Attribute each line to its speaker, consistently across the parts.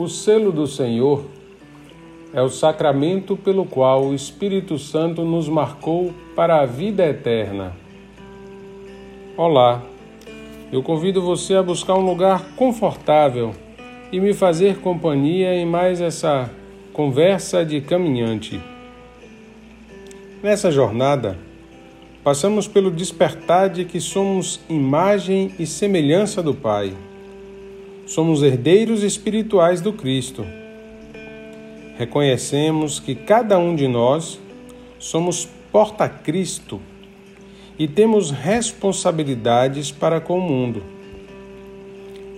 Speaker 1: O selo do Senhor é o sacramento pelo qual o Espírito Santo nos marcou para a vida eterna. Olá, eu convido você a buscar um lugar confortável e me fazer companhia em mais essa conversa de caminhante. Nessa jornada, passamos pelo despertar de que somos imagem e semelhança do Pai. Somos herdeiros espirituais do Cristo reconhecemos que cada um de nós somos porta-Cristo e temos responsabilidades para com o mundo.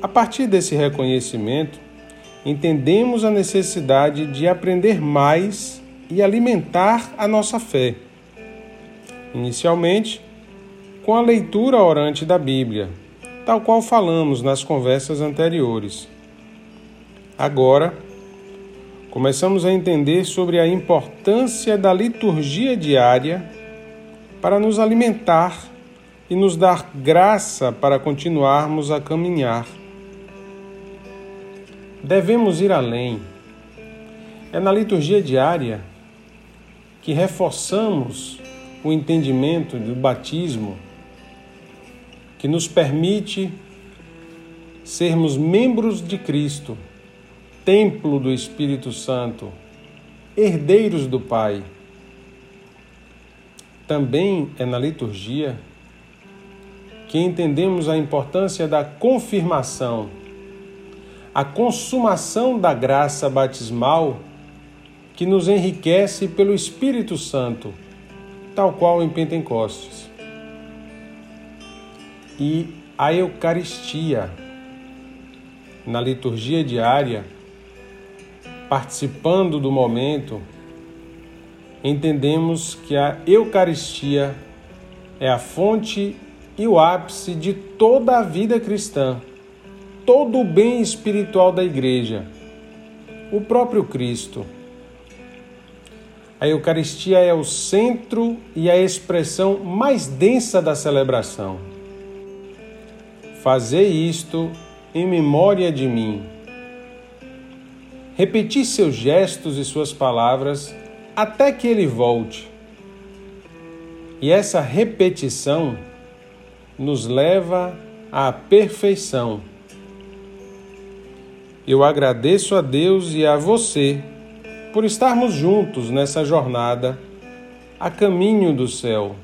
Speaker 1: A partir desse reconhecimento, entendemos a necessidade de aprender mais e alimentar a nossa fé. Inicialmente, com a leitura orante da Bíblia, tal qual falamos nas conversas anteriores. Agora, começamos a entender sobre a importância da liturgia diária para nos alimentar e nos dar graça para continuarmos a caminhar. Devemos ir além. É na liturgia diária que reforçamos o entendimento do batismo, que nos permite sermos membros de Cristo templo do Espírito Santo, herdeiros do Pai. Também é na liturgia que entendemos a importância da confirmação, a consumação da graça batismal que nos enriquece pelo Espírito Santo, tal qual em Pentecostes. E a Eucaristia, na liturgia diária, participando do momento, entendemos que a Eucaristia é a fonte e o ápice de toda a vida cristã, todo o bem espiritual da Igreja, o próprio Cristo. A Eucaristia é o centro e a expressão mais densa da celebração. Fazei isto em memória de mim. Repetir seus gestos e suas palavras até que ele volte. E essa repetição nos leva à perfeição. Eu agradeço a Deus e a você por estarmos juntos nessa jornada a caminho do céu.